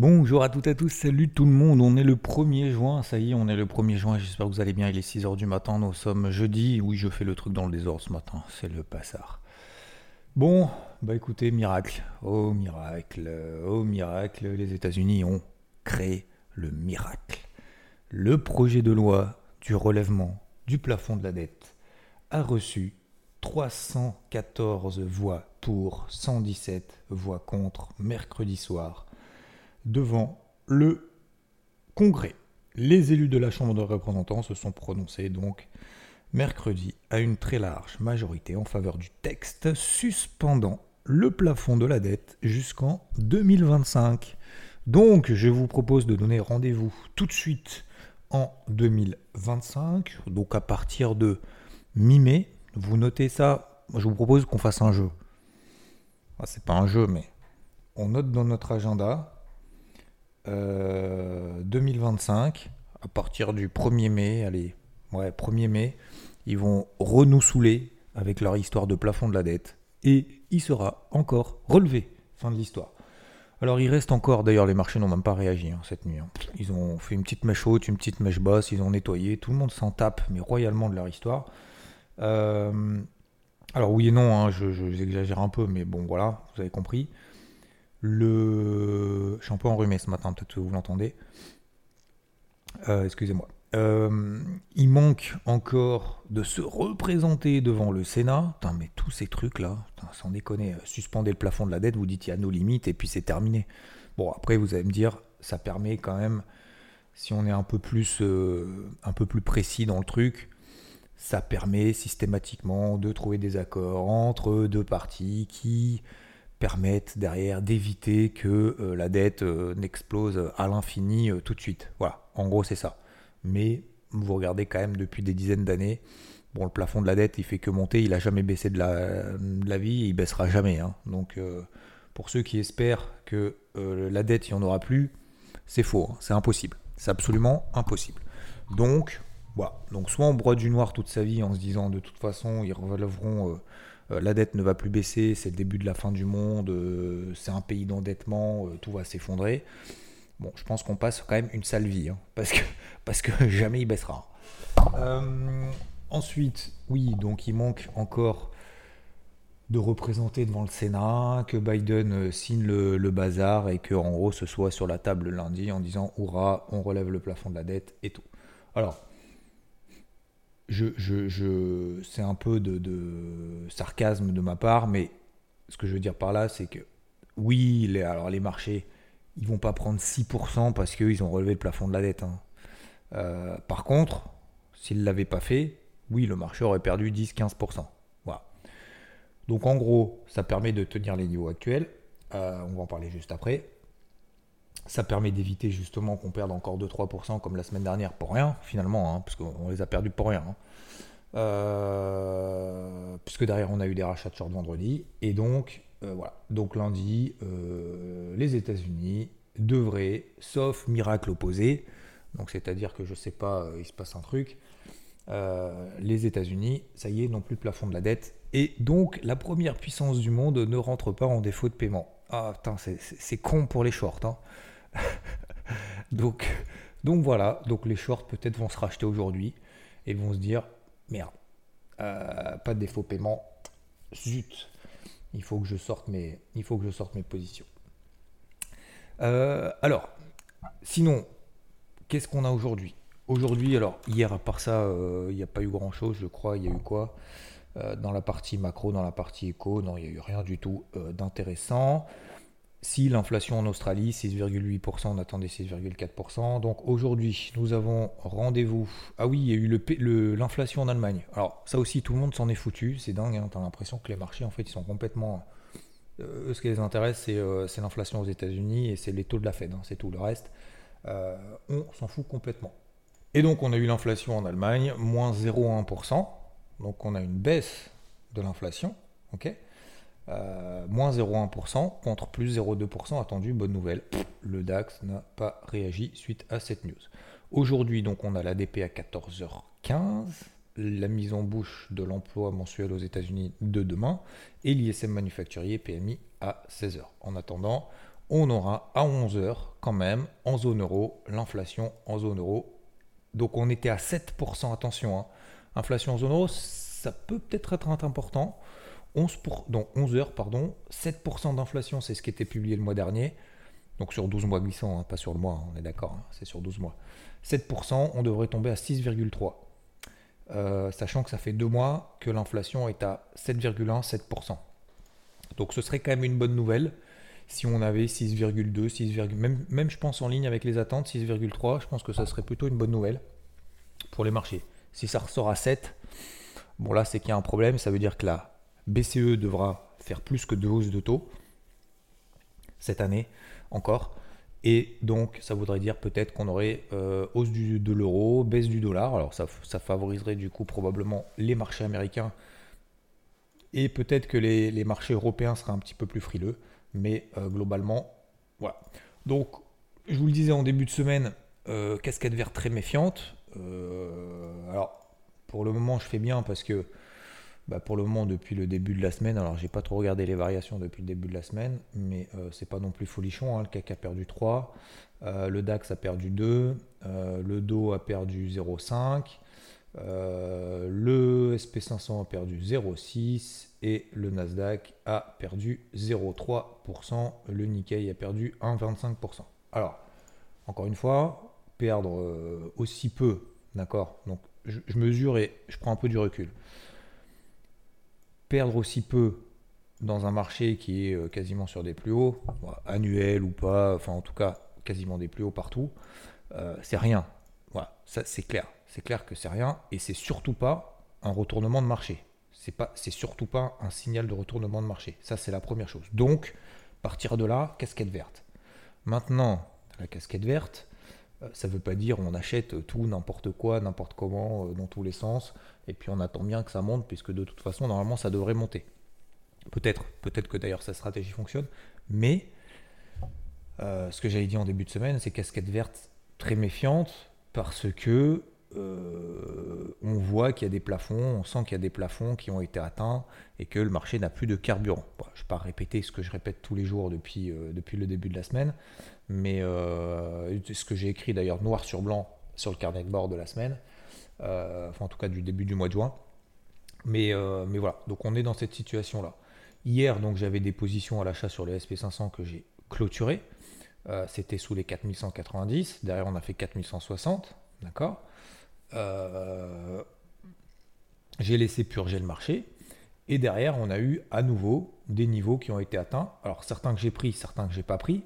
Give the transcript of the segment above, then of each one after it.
Bonjour à toutes et à tous, salut tout le monde, on est le 1er juin, ça y est, on est le 1er juin, j'espère que vous allez bien, il est 6h du matin, nous sommes jeudi, oui je fais le truc dans le désordre ce matin, c'est le passard. Bon, bah écoutez, miracle, oh miracle, oh miracle, les États-Unis ont créé le miracle. Le projet de loi du relèvement du plafond de la dette a reçu 314 voix pour, 117 voix contre mercredi soir devant le Congrès. Les élus de la Chambre de représentants se sont prononcés donc mercredi à une très large majorité en faveur du texte suspendant le plafond de la dette jusqu'en 2025. Donc je vous propose de donner rendez-vous tout de suite en 2025, donc à partir de mi-mai. Vous notez ça, je vous propose qu'on fasse un jeu. C'est pas un jeu, mais on note dans notre agenda 2025, euh, à partir du 1er mai, allez, ouais, 1er mai, ils vont renouer saouler avec leur histoire de plafond de la dette et il sera encore relevé. Fin de l'histoire. Alors il reste encore, d'ailleurs les marchés n'ont même pas réagi hein, cette nuit. Hein. Ils ont fait une petite mèche haute, une petite mèche basse, ils ont nettoyé, tout le monde s'en tape, mais royalement de leur histoire. Euh, alors oui et non, hein, je, j'exagère un peu, mais bon voilà, vous avez compris. Le... Je suis un peu enrhumé ce matin, peut-être que vous l'entendez. Euh, excusez-moi. Euh, il manque encore de se représenter devant le Sénat. mais tous ces trucs-là, sans déconner, euh, suspendez le plafond de la dette, vous dites il y a nos limites et puis c'est terminé. Bon, après, vous allez me dire, ça permet quand même, si on est un peu plus, un peu plus précis dans le truc, ça permet systématiquement de trouver des accords entre deux parties qui permettent derrière d'éviter que euh, la dette euh, n'explose à l'infini euh, tout de suite. Voilà, en gros c'est ça. Mais vous regardez quand même depuis des dizaines d'années, bon le plafond de la dette il fait que monter, il a jamais baissé de la, vie, et il baissera jamais. Hein. Donc pour ceux qui espèrent que la dette il n'y en aura plus, c'est faux, hein. c'est impossible. C'est absolument impossible. Donc voilà, donc soit on broie du noir toute sa vie en se disant de toute façon ils relèveront la dette ne va plus baisser, c'est le début de la fin du monde, euh, c'est un pays d'endettement, euh, tout va s'effondrer. Bon, je pense qu'on passe quand même une sale vie, hein, parce, que, parce que jamais il baissera. ensuite, oui, donc il manque encore de représenter devant le Sénat, que Biden signe le, bazar et que en gros ce soit sur la table lundi en disant hurrah, on relève le plafond de la dette et tout. Alors, je, je, c'est un peu de, sarcasme de ma part, mais ce que je veux dire par là, c'est que oui, les, alors marchés, ils vont pas prendre 6% parce qu'ils ont relevé le plafond de la dette. Hein. Euh, par contre, s'ils ne l'avaient pas fait, oui, le marché aurait perdu 10-15%. Voilà. Donc en gros, ça permet de tenir les niveaux actuels. Euh, on va en parler juste après. Ça permet d'éviter justement qu'on perde encore 2-3% comme la semaine dernière pour rien, finalement, hein, parce qu'on les a perdus pour rien. Hein. Euh, puisque derrière on a eu des rachats de short vendredi. Et donc, euh, voilà. Donc lundi, euh, les États-Unis devraient, sauf miracle opposé, donc c'est-à-dire que je sais pas, il se passe un truc, les États-Unis, ça y est, n'ont plus plafond de la dette. Et donc la première puissance du monde ne rentre pas en défaut de paiement. Ah putain, c'est con pour les shorts. Hein. donc, voilà, donc les shorts peut-être vont se racheter aujourd'hui et vont se dire merde, euh, pas de défaut paiement, zut, il faut que je sorte mes, il faut que je sorte mes positions. Euh, alors, sinon, qu'est-ce qu'on a aujourd'hui? Aujourd'hui, alors hier à part ça, euh, il n'y a pas eu grand-chose, je crois. Il y a eu quoi? Dans la partie macro, dans la partie éco Non, il n'y a eu rien du tout d'intéressant. Si l'inflation en Australie, 6,8%, on attendait 6,4%. Donc aujourd'hui, nous avons rendez-vous. Ah oui, il y a eu l'inflation en Allemagne. Alors ça aussi, tout le monde s'en est foutu. C'est dingue, hein. l'impression que les marchés, en fait, ils sont complètement... Euh, ce qui les intéresse, euh, c'est l'inflation aux États-Unis et c'est les taux de la Fed. Hein. c'est tout. Le reste, euh, on s'en fout complètement. Et donc on a eu l'inflation en Allemagne, moins 0,1%. Donc on a une baisse de l'inflation. ok? Euh, moins 0,1% contre plus 0,2% attendu. Bonne nouvelle, le DAX n'a pas réagi suite à cette news. Aujourd'hui, donc, on a l'ADP à 14h15, la mise en bouche de l'emploi mensuel aux États-Unis de demain et l'ISM manufacturier PMI à 16h. En attendant, on aura à 11h quand même en zone euro l'inflation en zone euro. Donc on était à 7%, attention, hein. inflation en zone euro, ça peut peut-être être important. 11 pour, donc 11 heures, pardon, 7% d'inflation, c'est ce qui était publié le mois dernier. Donc sur 12 mois glissants, hein, pas sur le mois, on est d'accord, hein, c'est sur 12 mois. 7%, on devrait tomber à 6,3%. Euh, sachant que ça fait deux mois que l'inflation est à 7,1-7%. Donc ce serait quand même une bonne nouvelle si on avait 6,2, 6, même, même je pense en ligne avec les attentes, 6,3, je pense que ça serait plutôt une bonne nouvelle pour les marchés. Si ça ressort à 7, bon là c'est qu'il y a un problème, ça veut dire que la BCE devra faire plus que deux hausses de taux cette année encore. Et donc, ça voudrait dire peut-être qu'on aurait euh, hausse de l'euro, baisse du dollar. Alors, ça, favoriserait du coup probablement les marchés américains. Et peut-être que les, marchés européens seraient un petit peu plus frileux. Mais euh, globalement, voilà. Donc, je vous le disais en début de semaine, euh, casquette verte très méfiante. alors, pour le moment, je fais bien parce que bah, pour le moment depuis le début de la semaine. Alors j'ai pas trop regardé les variations depuis le début de la semaine, mais euh, c'est pas non plus folichon. Hein. Le CAC a perdu 3, euh, le DAX a perdu 2, euh, le DO a perdu 0,5, le SP500 a perdu 0,6 et le Nasdaq a perdu 0,3%. Le Nikkei a perdu 1,25%. Alors encore une fois, perdre aussi peu, d'accord? Donc je mesure et je prends un peu du recul perdre aussi peu dans un marché qui est euh, quasiment sur des plus hauts, annuels ou pas, enfin en tout cas quasiment des plus hauts partout, euh, c'est rien. Voilà, ça c'est clair. C'est clair que c'est rien et c'est surtout pas un retournement de marché. C'est pas, c'est surtout pas un signal de retournement de marché. Ça c'est la première chose. Donc partir de là, casquette verte. Maintenant, la casquette verte, euh, ça ne veut pas dire on achète tout, n'importe quoi, n'importe comment, dans tous les sens et puis on attend bien que ça monte, puisque de toute façon, normalement, ça devrait monter. Peut-être, peut-être que d'ailleurs sa stratégie fonctionne, mais euh, ce que j'avais dit en début de semaine, c'est casquette verte très méfiante, parce que euh, on voit qu'il y a des plafonds, on sent qu'il y a des plafonds qui ont été atteints et que le marché n'a plus de carburant. je ne vais pas répéter ce que je répète tous les jours depuis, euh, le début de la semaine, mais ce que j'ai écrit d'ailleurs noir sur blanc sur le carnet de bord de la semaine, euh, enfin en tout cas du début du mois de juin. Mais, euh, voilà, donc on est dans cette situation-là. Hier, donc j'avais des positions à l'achat sur les SP500 que j'ai clôturées. Euh, c'était sous les 4190. Derrière, on a fait 4160. D'accord? J'ai laissé purger le marché. Et derrière, on a eu à nouveau des niveaux qui ont été atteints. Alors, certains que j'ai pris, certains que j'ai pas pris.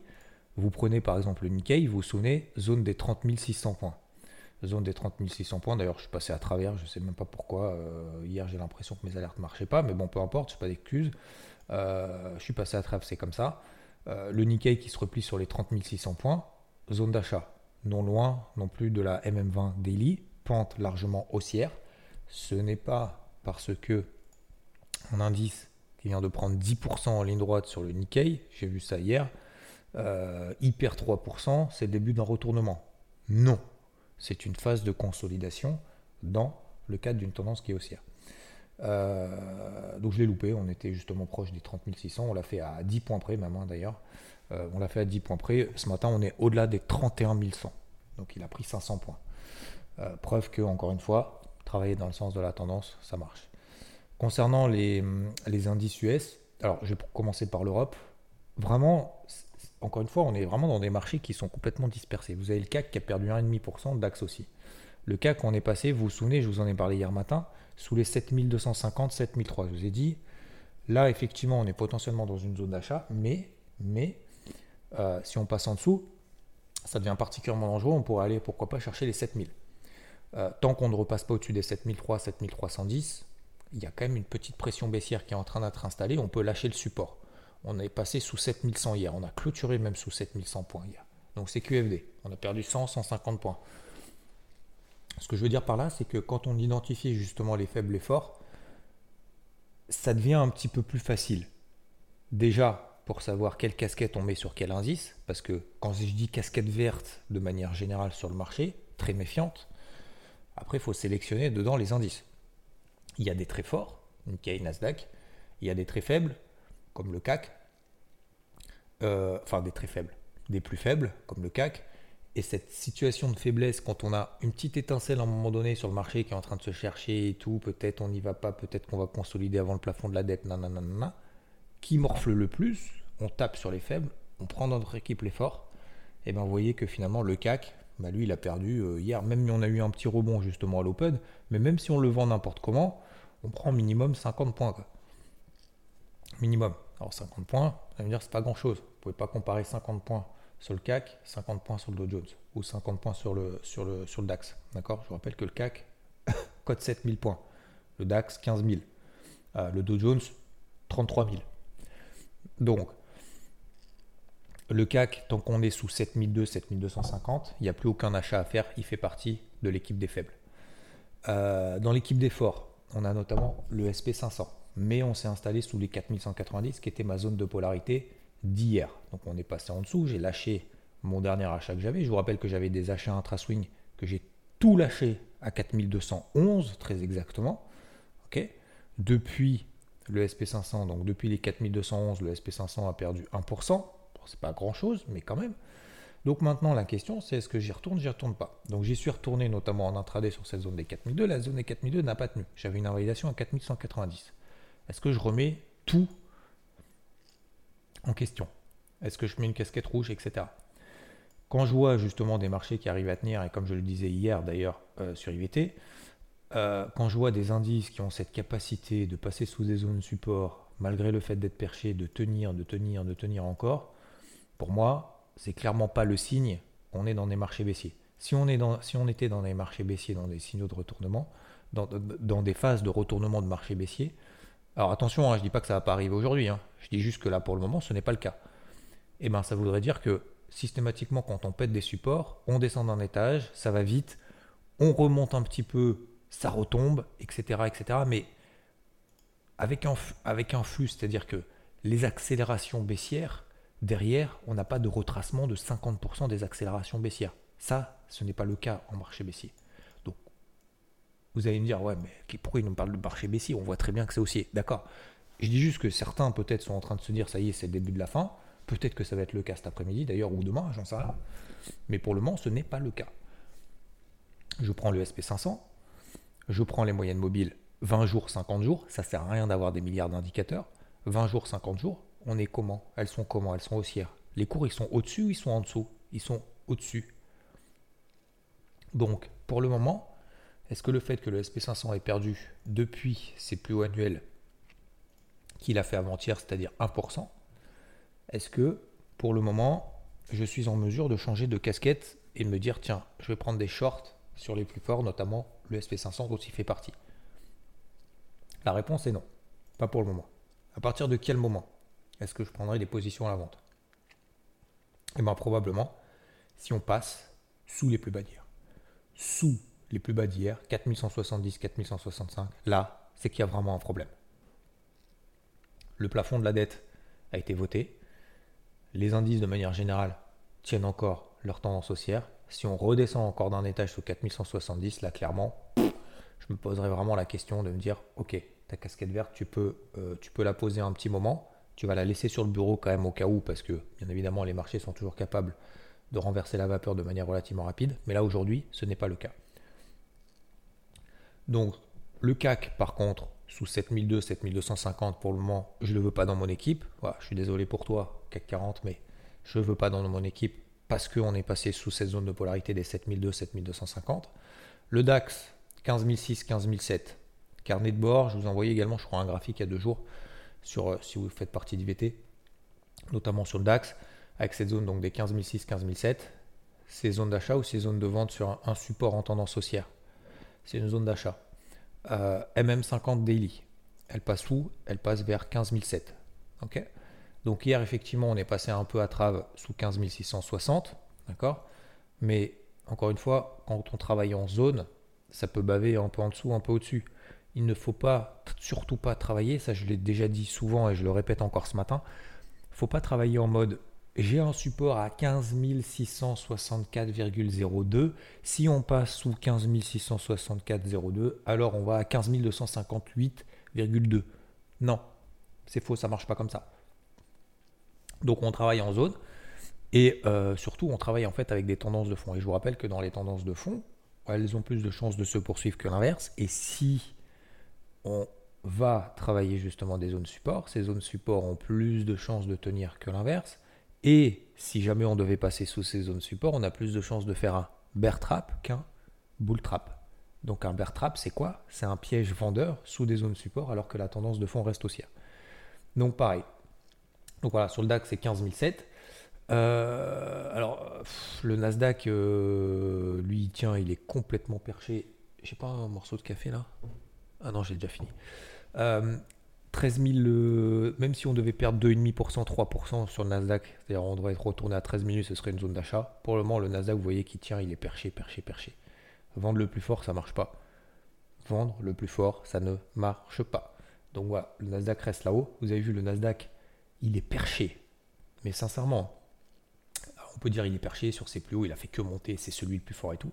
Vous prenez par exemple le Nikkei, vous vous souvenez, zone des 30 600 points zone des 30 600 points. D'ailleurs, je suis passé à travers, je sais même pas pourquoi. Euh, hier, j'ai l'impression que mes alertes ne marchaient pas, mais bon, peu importe, je pas d'excuses. Euh, je suis passé à travers, c'est comme ça. Euh, le Nikkei qui se replie sur les 30 600 points, zone d'achat, non loin non plus de la MM20 Daily, pente largement haussière. Ce n'est pas parce que un indice qui vient de prendre 10% en ligne droite sur le Nikkei, j'ai vu ça hier, hyper 3%, c'est le début d'un retournement. Non, c'est une phase de consolidation dans le cadre d'une tendance qui est haussière. Euh, donc je l'ai loupé, on était justement proche des 30 600, on l'a fait à 10 points près, même hein, d'ailleurs. Euh, on l'a fait à 10 points près. Ce matin, on est au-delà des 31 100. Donc il a pris 500 points. Euh, preuve que, encore une fois, travailler dans le sens de la tendance, ça marche. Concernant les, les indices US, alors je vais commencer par l'Europe. Vraiment, encore une fois, on est vraiment dans des marchés qui sont complètement dispersés. Vous avez le CAC qui a perdu 1,5%, DAX aussi. Le CAC, on est passé, vous vous souvenez, je vous en ai parlé hier matin, sous les 7250, 7003. Je vous ai dit, là, effectivement, on est potentiellement dans une zone d'achat, mais, mais euh, si on passe en dessous, ça devient particulièrement dangereux. On pourrait aller, pourquoi pas, chercher les 7000. Euh, tant qu'on ne repasse pas au-dessus des 7003, 7310, il y a quand même une petite pression baissière qui est en train d'être installée. On peut lâcher le support. On est passé sous 7100 hier. On a clôturé même sous 7100 points hier. Donc c'est QFD. On a perdu 100, 150 points. Ce que je veux dire par là, c'est que quand on identifie justement les faibles et forts, ça devient un petit peu plus facile. Déjà, pour savoir quelle casquette on met sur quel indice, parce que quand je dis casquette verte de manière générale sur le marché, très méfiante, après il faut sélectionner dedans les indices. Il y a des très forts, Nikkei, Nasdaq, il y a des très faibles, comme le CAC. euh, enfin des très faibles, des plus faibles, comme le CAC. Et cette situation de faiblesse, quand on a une petite étincelle à un moment donné sur le marché qui est en train de se chercher et tout, peut-être on n'y va pas, peut-être qu'on va consolider avant le plafond de la dette, nanana, qui morfle le plus, on tape sur les faibles, on prend dans notre équipe les forts, et bien vous voyez que finalement le CAC, bah lui il a perdu euh, hier, même on a eu un petit rebond justement à l'open, mais même si on le vend n'importe comment, on prend minimum 50 points. Minimum. Alors 50 points, ça veut dire c'est pas grand chose. Vous pouvez pas comparer 50 points sur le CAC, 50 points sur le Dow Jones ou 50 points sur le, sur le, sur le DAX. D'accord? Je vous rappelle que le CAC cote 7000 points, le DAX 15 000, euh, le Dow Jones 33 000. Donc, le CAC, tant qu'on est sous 7002, 7250, il n'y a plus aucun achat à faire, il fait partie de l'équipe des faibles. Euh, dans l'équipe des forts, on a notamment le SP500, mais on s'est installé sous les 4190, qui était ma zone de polarité d'hier. Donc on est passé en dessous, j'ai lâché mon dernier achat que j'avais. Je vous rappelle que j'avais des achats intra-swing que j'ai tout lâché à 4211, très exactement. depuis le SP500, donc depuis les 4211, le SP500 a perdu 1%. C'est pas grand chose, mais quand même. Donc maintenant, la question, c'est est-ce que j'y retourne, j'y retourne pas? Donc j'y suis retourné notamment en intraday sur cette zone des 4002. La zone des 4002 n'a pas tenu. J'avais une invalidation à 4190. Est-ce que je remets tout en question? Est-ce que je mets une casquette rouge, etc. Quand je vois justement des marchés qui arrivent à tenir, et comme je le disais hier d'ailleurs euh, sur IVT, euh, quand je vois des indices qui ont cette capacité de passer sous des zones support, malgré le fait d'être perché, de tenir, de tenir, de tenir encore, pour moi, c'est clairement pas le signe qu'on est dans des marchés baissiers. Si on, était dans des marchés baissiers, dans des signaux de retournement, dans, des phases de retournement de marché baissier, alors attention, hein, je ne dis pas que ça va pas arriver aujourd'hui, hein. je dis juste que là pour le moment ce n'est pas le cas. Et eh bien ça voudrait dire que systématiquement quand on pète des supports, on descend d'un étage, ça va vite, on remonte un petit peu, ça retombe, etc. etc. mais avec un flux, c'est-à-dire que les accélérations baissières, derrière, on n'a pas de retracement de 50% des accélérations baissières. Ça, ce n'est pas le cas en marché baissier. Vous allez me dire, ouais, mais pourquoi il nous parle de marché baissier? On voit très bien que c'est haussier. D'accord. Je dis juste que certains, peut-être, sont en train de se dire, ça y est, c'est le début de la fin. Peut-être que ça va être le cas cet après-midi, d'ailleurs, ou demain, j'en sais rien. Mais pour le moment, ce n'est pas le cas. Je prends le SP500, je prends les moyennes mobiles 20 jours, 50 jours. Ça sert à rien d'avoir des milliards d'indicateurs. 20 jours, 50 jours, on est comment? Elles sont comment? Elles sont haussières. Les cours, ils sont au-dessus ou ils sont en dessous? Ils sont au-dessus. Donc, pour le moment, est-ce que le fait que le SP500 ait perdu depuis ses plus hauts annuels qu'il a fait avant-hier, c'est-à-dire 1%, est-ce que pour le moment, je suis en mesure de changer de casquette et me dire, tiens, je vais prendre des shorts sur les plus forts, notamment le SP500 dont il fait partie? La réponse est non, pas pour le moment. À partir de quel moment? Est-ce que je prendrai des positions à la vente? Eh bien probablement si on passe sous les plus bas d'hier. Sous les plus bas d'hier, 4170, 4165, là, c'est qu'il y a vraiment un problème. Le plafond de la dette a été voté. Les indices, de manière générale, tiennent encore leur tendance haussière. Si on redescend encore d'un étage sous 4170, là, clairement, je me poserai vraiment la question de me dire, ok, ta casquette verte, tu peux, euh, tu peux la poser un petit moment. Tu vas la laisser sur le bureau quand même au cas où, parce que, bien évidemment, les marchés sont toujours capables de renverser la vapeur de manière relativement rapide. Mais là, aujourd'hui, ce n'est pas le cas. Donc le CAC, par contre, sous 7200, 7250 pour le moment, je ne le veux pas dans mon équipe. je suis désolé pour toi, CAC 40, mais je ne veux pas dans mon équipe parce qu'on est passé sous cette zone de polarité des 7200, 7250. Le DAX, 15006, 15007. Carnet de bord, je vous envoyais également, je crois, un graphique il y a deux jours sur euh, si vous faites partie d'IVT, notamment sur le DAX, avec cette zone donc des 15006, 15007. Ces zones d'achat ou ces zones de vente sur un support en tendance haussière? C'est une zone d'achat. Euh, MM50 Daily, elle passe où? Elle passe vers 15007. Ok? Donc hier, effectivement, on est passé un peu à trave sous 15660. D'accord? Mais encore une fois, quand on travaille en zone, ça peut baver un peu en dessous, un peu au-dessus. Il ne faut pas, surtout pas travailler, ça je l'ai déjà dit souvent et je le répète encore ce matin, il ne faut pas travailler en mode j'ai un support à 15 664,02. Si on passe sous 15 664,02, alors on va à 15 258,2. Non, c'est faux, ça marche pas comme ça. Donc on travaille en zone et euh, surtout on travaille en fait avec des tendances de fond. Et je vous rappelle que dans les tendances de fond, elles ont plus de chances de se poursuivre que l'inverse. Et si on va travailler justement des zones support, ces zones support ont plus de chances de tenir que l'inverse. Et si jamais on devait passer sous ces zones support, on a plus de chances de faire un bear trap qu'un bull trap. Donc un bear trap, c'est quoi? C'est un piège vendeur sous des zones support alors que la tendance de fond reste haussière. Donc pareil. Donc voilà, sur le DAX, c'est 15007. Euh, alors, le Nasdaq, euh, lui, tiens, il est complètement perché. J'ai pas un morceau de café là? Ah non, j'ai déjà fini. 13 euh, 000, même si on devait perdre 2,5%, 3% sur le Nasdaq, c'est-à-dire on devrait retourner à 13 minutes, ce serait une zone d'achat. Pour le moment, le Nasdaq, vous voyez qu'il tient, il est perché, perché, perché. Vendre le plus fort, ça marche pas. Vendre le plus fort, ça ne marche pas. Donc voilà, le Nasdaq reste là-haut. Vous avez vu, le Nasdaq, il est perché. Mais sincèrement, on peut dire il est perché sur ses plus hauts, il a fait que monter, c'est celui le plus fort et tout.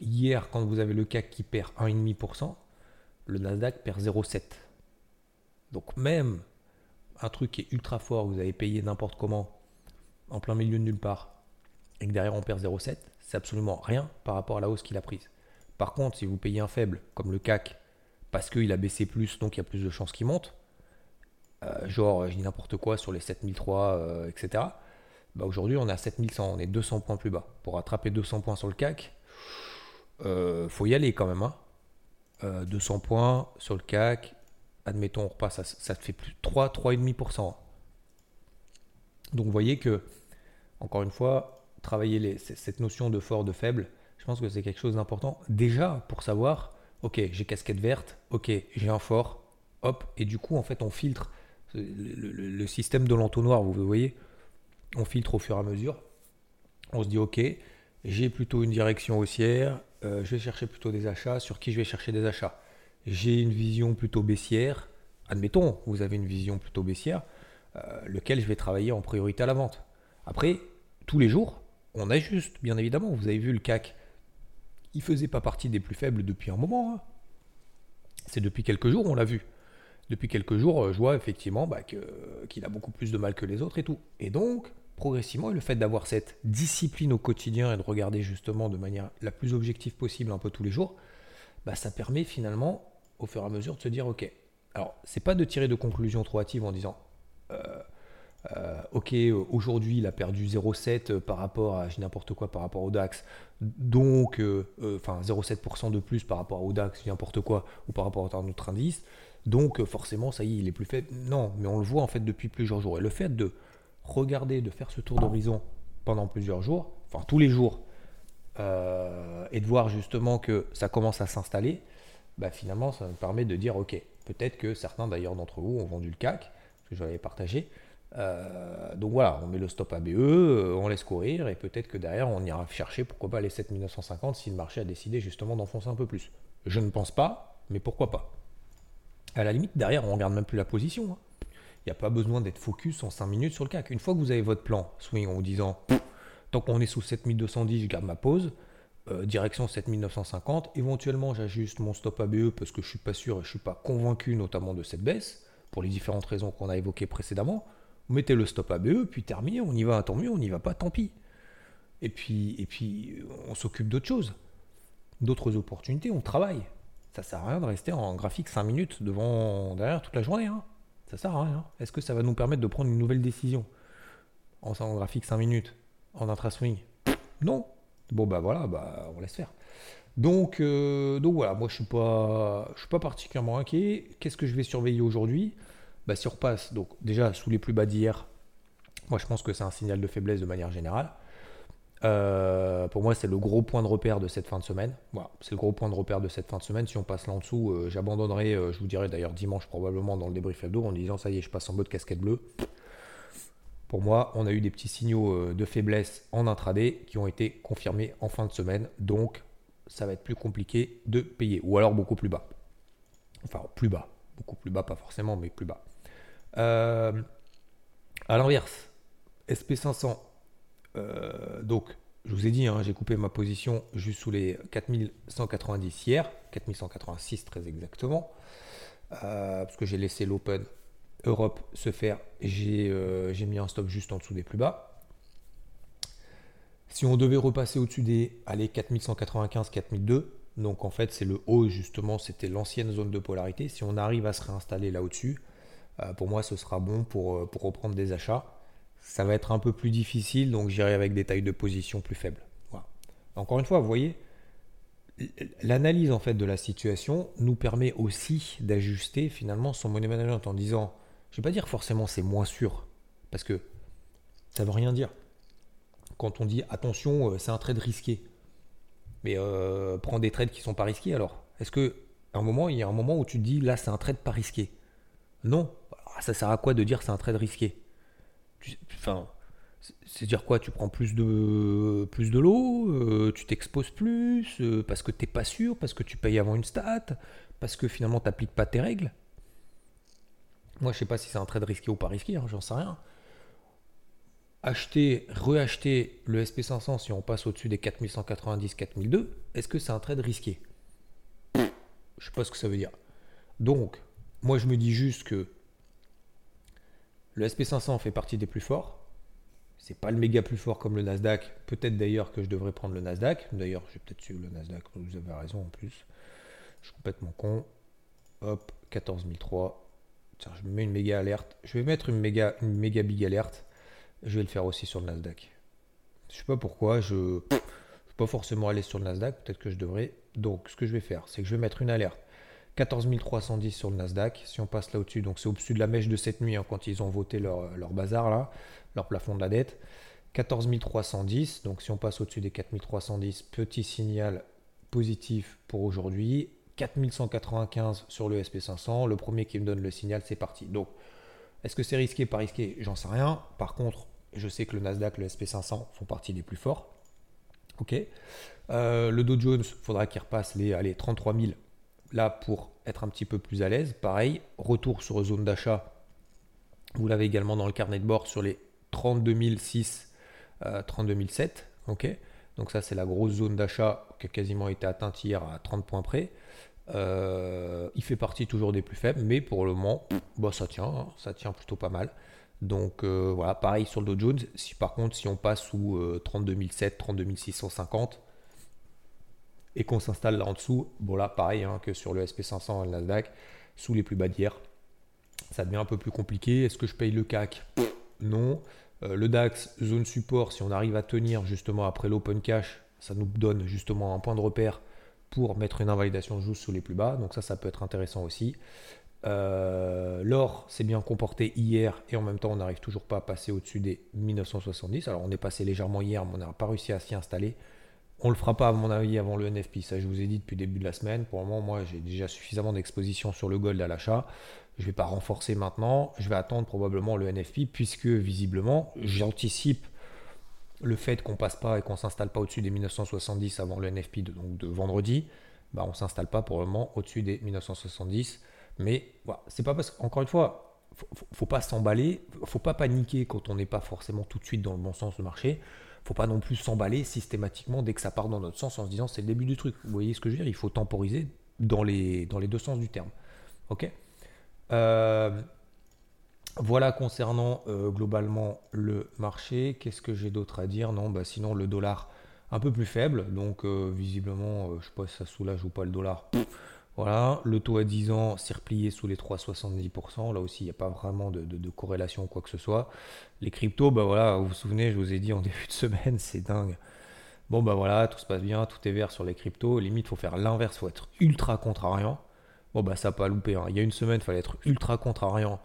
Hier, quand vous avez le CAC qui perd 1,5%, le Nasdaq perd 0,7%. Donc même un truc qui est ultra fort, vous avez payé n'importe comment, en plein milieu de nulle part, et que derrière on perd 0,7, c'est absolument rien par rapport à la hausse qu'il a prise. Par contre, si vous payez un faible, comme le CAC, parce qu'il a baissé plus, donc il y a plus de chances qu'il monte, euh, genre je dis n'importe quoi sur les 7003, euh, etc. Bah aujourd'hui on est à 7100, on est 200 points plus bas. Pour attraper 200 points sur le CAC, euh, faut y aller quand même. 200 hein. points sur le CAC, admettons on repasse, ça, ça te fait plus 3, 3,5%. Donc vous voyez que, encore une fois, travailler cette notion de fort, de faible, je pense que c'est quelque chose d'important. Déjà pour savoir, ok, j'ai casquette verte, ok, j'ai un fort, hop, et du coup en fait on filtre le, système de l'entonnoir, vous voyez, on filtre au fur et à mesure. On se dit, ok, j'ai plutôt une direction haussière, euh, je vais chercher plutôt des achats, sur qui je vais chercher des achats? J'ai une vision plutôt baissière, admettons, vous avez une vision plutôt baissière, euh, lequel je vais travailler en priorité à la vente. Après, tous les jours, on ajuste, bien évidemment. Vous avez vu le CAC, il faisait pas partie des plus faibles depuis un moment. Hein. C'est depuis quelques jours, on l'a vu depuis quelques jours, euh, je vois effectivement bah, qu'il a beaucoup plus de mal que les autres et tout. Et donc, progressivement, le fait d'avoir cette discipline au quotidien et de regarder justement de manière la plus objective possible un peu tous les jours, bah, ça permet finalement, au fur et à mesure, de se dire, ok, alors c'est pas de tirer de conclusions trop hâtives en disant, euh, euh, ok, aujourd'hui il a perdu 0,7 par rapport à n'importe quoi par rapport au DAX, donc enfin 0,7% de plus par rapport au DAX, n'importe quoi, ou par rapport à un autre indice. Donc euh, forcément, ça y est, il est plus faible. Non, mais on le voit en fait depuis plusieurs jours. Et le fait de regarder, de faire ce tour d'horizon pendant plusieurs jours, enfin tous les jours, euh, et de voir justement que ça commence à s'installer, bah, finalement, ça me permet de dire, ok, peut-être que certains d'ailleurs d'entre vous ont vendu le CAC, que j'avais partagé. Euh, donc voilà, on met le stop ABE, on laisse courir, et peut-être que derrière, on ira chercher, pourquoi pas les 7950 si le marché a décidé justement d'enfoncer un peu plus. Je ne pense pas, mais pourquoi pas. À la limite, derrière, on regarde même plus la position. Hein. Il n'y a pas besoin d'être focus en 5 minutes sur le CAC. Une fois que vous avez votre plan swing en vous disant tant qu'on est sous 7210, je garde ma pause, euh, direction 7950, éventuellement j'ajuste mon stop ABE parce que je ne suis pas sûr et je ne suis pas convaincu notamment de cette baisse, pour les différentes raisons qu'on a évoquées précédemment. Vous mettez le stop ABE, puis terminé, on y va, tant mieux, on n'y va pas, tant pis. Et puis, et puis on s'occupe d'autres choses, d'autres opportunités, on travaille. Ça sert à rien de rester en graphique 5 minutes devant derrière toute la journée. Hein. Ça sert à rien. Est-ce que ça va nous permettre de prendre une nouvelle décision en, en graphique 5 minutes, en intra-swing Non. Bon bah voilà, bah on laisse faire. Donc, euh, donc voilà, moi je suis pas, je suis pas particulièrement inquiet. Qu'est-ce que je vais surveiller aujourd'hui? Bah, Si on repasse, donc déjà sous les plus bas d'hier, moi je pense que c'est un signal de faiblesse de manière générale. Euh, pour moi, c'est le gros point de repère de cette fin de semaine. Voilà, c'est le gros point de repère de cette fin de semaine. Si on passe là en dessous, euh, j'abandonnerai, euh, je vous dirai d'ailleurs dimanche probablement dans le débrief hebdo en disant ça y est, je passe en mode casquette bleue. Pour moi, on a eu des petits signaux de faiblesse en intraday qui ont été confirmés en fin de semaine. Donc, ça va être plus compliqué de payer. Ou alors beaucoup plus bas. Enfin, plus bas. Beaucoup plus bas, pas forcément, mais plus bas. à l'inverse, SP500 euh, donc, je vous ai dit, hein, j'ai coupé ma position juste sous les 4190 hier, 4186 très exactement, euh, parce que j'ai laissé l'open Europe se faire. J'ai mis un stop juste en dessous des plus bas. Si on devait repasser au-dessus des allez, 4195, 4002, donc en fait c'est le haut justement, c'était l'ancienne zone de polarité. Si on arrive à se réinstaller là au-dessus, euh, pour moi ce sera bon euh, pour, reprendre des achats. Ça va être un peu plus difficile, donc j'irai avec des tailles de position plus faibles. Encore une fois, vous voyez, l'analyse en fait de la situation nous permet aussi d'ajuster finalement son money management en disant, je ne vais pas dire forcément c'est moins sûr, parce que ça ne veut rien dire quand on dit attention, euh, c'est un trade risqué. Mais euh, prends des trades qui sont pas risqués alors. Est-ce que un moment, il y a un moment où tu te dis là c'est un trade pas risqué? Non. Ça sert à quoi de dire c'est un trade risqué? Enfin, c'est dire quoi Tu prends plus de plus de l'eau, euh, tu t'exposes plus parce que t'es pas sûr, parce que tu payes avant une stat, parce que finalement tu n'appliques pas tes règles. Moi, je sais pas si c'est un trade risqué ou pas risqué, hein, j'en sais rien acheter, reacheter le SP500 si on passe au-dessus des 4190, 4002, est-ce que c'est un trade risqué? Je sais pas ce que ça veut dire. Donc, moi je me dis juste que le SP500 fait partie des plus forts. C'est pas le méga plus fort comme le Nasdaq. Peut-être d'ailleurs que je devrais prendre le Nasdaq. D'ailleurs, j'ai peut-être suivre le Nasdaq. Vous avez raison en plus. Je suis complètement con. Hop, 14003. Tiens, je me mets une méga alerte. Je vais mettre une méga, big alerte. Je vais le faire aussi sur le Nasdaq. Je sais pas pourquoi, je ne vais pas forcément aller sur le Nasdaq, peut-être que je devrais. Donc, ce que je vais faire, c'est que je vais mettre une alerte. 14 310 sur le Nasdaq. Si on passe là au-dessus, donc c'est au-dessus de la mèche de cette nuit hein, quand ils ont voté leur, bazar là, leur plafond de la dette. 14 310. Donc si on passe au-dessus des 4310, petit signal positif pour aujourd'hui. 4195 sur le SP500. Le premier qui me donne le signal, c'est parti. Donc, est-ce que c'est risqué, pas risqué? J'en sais rien. Par contre, je sais que le Nasdaq, le SP500 font partie des plus forts. Ok. Euh, le Dow Jones, il faudra qu'il repasse les allez, 33 000 là pour être un petit peu plus à l'aise. Pareil, retour sur zone d'achat. Vous l'avez également dans le carnet de bord sur les 32 006, 32 007. Ok. Donc ça, c'est la grosse zone d'achat qui a quasiment été atteinte hier à 30 points près. Euh, il fait partie toujours des plus faibles, mais pour le moment, bah, ça tient, hein. ça tient plutôt pas mal. Donc euh, voilà, pareil sur le Dow Jones. Si par contre, si on passe sous 32007, 32650 et qu'on s'installe là en dessous, bon là, pareil hein, que sur le SP500 et le Nasdaq, sous les plus bas d'hier, ça devient un peu plus compliqué. Est-ce que je paye le CAC Non. Euh, le DAX, zone support, si on arrive à tenir justement après l'open cash, ça nous donne justement un point de repère pour mettre une invalidation juste sous les plus bas. Donc ça, ça peut être intéressant aussi. Euh, l'or s'est bien comporté hier et en même temps on n'arrive toujours pas à passer au-dessus des 1970. Alors on est passé légèrement hier mais on n'a pas réussi à s'y installer. On le fera pas à mon avis avant le NFP, ça je vous ai dit depuis le début de la semaine. Pour le moment moi j'ai déjà suffisamment d'exposition sur le gold à l'achat. Je ne vais pas renforcer maintenant, je vais attendre probablement le NFP puisque visiblement j'anticipe le fait qu'on passe pas et qu'on s'installe pas au-dessus des 1970 avant le NFP de, vendredi, bah on s'installe pas pour le moment au-dessus des 1970. Mais voilà, c'est pas parce qu'encore une fois, faut, faut pas s'emballer, faut pas paniquer quand on n'est pas forcément tout de suite dans le bon sens du marché. Faut pas non plus s'emballer systématiquement dès que ça part dans notre sens en se disant c'est le début du truc. Vous voyez ce que je veux dire? Il faut temporiser dans les, dans les deux sens du terme. Ok? Euh, Voilà concernant euh, globalement le marché. Qu'est-ce que j'ai d'autre à dire? Non, bah sinon le dollar un peu plus faible. Donc euh, visiblement, je sais pas si ça soulage ou pas le dollar. Voilà, le taux à 10 ans s'est replié sous les 3,70%. Là aussi, il n'y a pas vraiment de, corrélation ou quoi que ce soit. Les cryptos, bah voilà, vous vous souvenez, je vous ai dit en début de semaine, c'est dingue. Bon, bah voilà, tout se passe bien, tout est vert sur les cryptos. Limite, il faut faire l'inverse, il faut être ultra contrariant. Bon, bah ça n'a pas loupé. Hein. Il y a une semaine, il fallait être ultra contrariant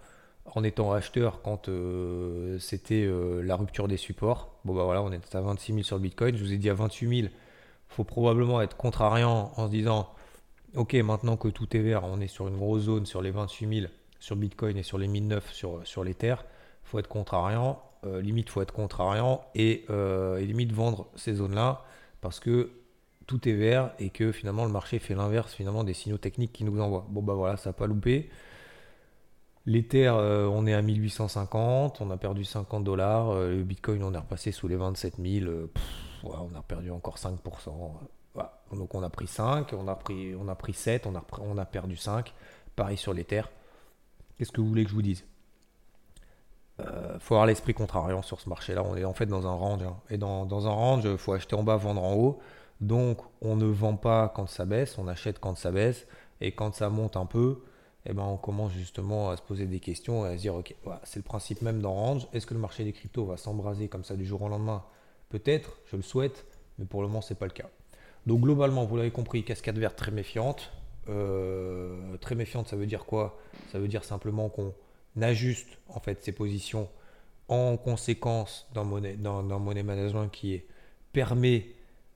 en étant acheteur quand euh, c'était euh, la rupture des supports. Bon, bah voilà, on est à 26 000 sur le Bitcoin. Je vous ai dit à 28 000, il faut probablement être contrariant en se disant ok, maintenant que tout est vert, on est sur une grosse zone sur les 28 000 sur Bitcoin et sur les 1009 sur, sur l'Ether. Il faut être contrariant, euh, limite, faut être contrariant et, euh, et limite vendre ces zones-là parce que tout est vert et que finalement le marché fait l'inverse finalement des signaux techniques qui nous envoient. Bon bah voilà, ça n'a pas loupé. L'Ether, euh, on est à 1850, on a perdu 50 dollars. le Bitcoin, on est repassé sous les 27 000. on a perdu encore 5%. Donc on a pris 5, on a pris, on a pris 7, on a, on a perdu 5. Pareil sur les terres. Qu'est-ce que vous voulez que je vous dise? Euh, faut avoir l'esprit contrariant sur ce marché-là. On est en fait dans un range. hein. Et dans, un range, il faut acheter en bas, vendre en haut. Donc, on ne vend pas quand ça baisse, on achète quand ça baisse. Et quand ça monte un peu, eh ben, on commence justement à se poser des questions et à se dire, ok, c'est le principe même dans range. Est-ce que le marché des cryptos va s'embraser comme ça du jour au lendemain? Peut-être, je le souhaite, mais pour le moment, c'est pas le cas. Donc, globalement, vous l'avez compris, cascade verte très méfiante. Euh, très méfiante, ça veut dire quoi? Ça veut dire simplement qu'on ajuste en fait ses positions en conséquence d'un money, d'un money management qui permet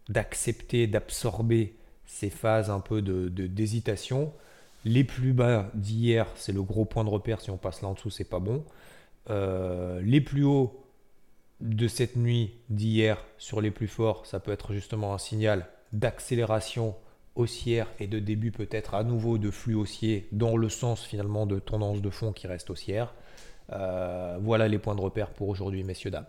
d'accepter, d'absorber ces phases un peu de- d'hésitation. Les plus bas d'hier, c'est le gros point de repère. Si on passe là en dessous, c'est pas bon. Euh, les plus hauts de cette nuit d'hier sur les plus forts, ça peut être justement un signal d'accélération haussière et de début peut-être à nouveau de flux haussier dans le sens finalement de tendance de fond qui reste haussière. Euh, voilà les points de repère pour aujourd'hui, messieurs, dames.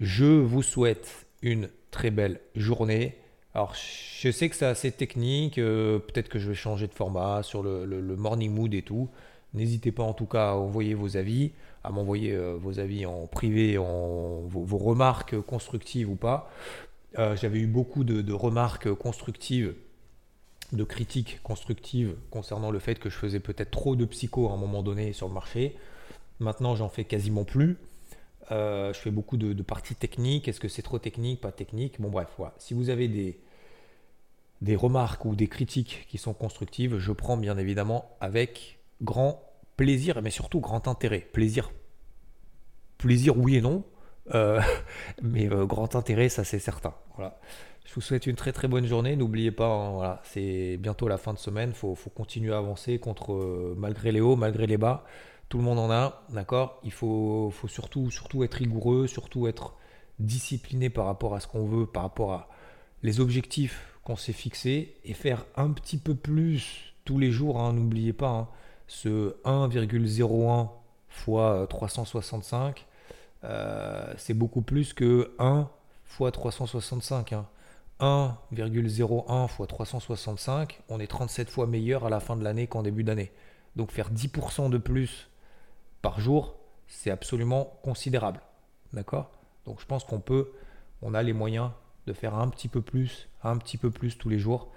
Je vous souhaite une très belle journée. Alors, je sais que c'est assez technique. euh, Peut-être que je vais changer de format sur le, morning mood et tout. N'hésitez pas en tout cas à envoyer vos avis, à m'envoyer euh, vos avis en privé, en, vos remarques constructives ou pas. Euh, J'avais eu beaucoup de, remarques constructives, de critiques constructives concernant le fait que je faisais peut-être trop de psycho à un moment donné sur le marché. Maintenant, j'en fais quasiment plus. Euh, je fais beaucoup de, parties techniques. Est-ce que c'est trop technique, pas technique? Bon, bref, voilà. Si vous avez des, des remarques ou des critiques qui sont constructives, je prends bien évidemment avec grand plaisir, mais surtout grand intérêt. Plaisir, plaisir oui et non, mais euh, grand intérêt, ça c'est certain. Voilà. Je vous souhaite une très très bonne journée. N'oubliez pas, hein, voilà, c'est bientôt la fin de semaine. Il faut, faut continuer à avancer contre, euh, malgré les hauts, malgré les bas. Tout le monde en a, d'accord? Il faut, faut surtout, surtout être rigoureux, surtout être discipliné par rapport à ce qu'on veut, par rapport à les objectifs qu'on s'est fixés et faire un petit peu plus tous les jours. hein, N'oubliez pas, hein, ce 1,01 fois 365, euh, c'est beaucoup plus que 1 fois 365. hein. 1,01 fois 365, on est 37 fois meilleur à la fin de l'année qu'en début d'année. Donc faire 10% de plus par jour, c'est absolument considérable. D'accord? Donc je pense qu'on peut, on a les moyens de faire un petit peu plus, un petit peu plus tous les jours,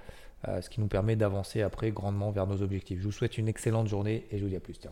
euh, ce qui nous permet d'avancer après grandement vers nos objectifs. Je vous souhaite une excellente journée et je vous dis à plus. Ciao.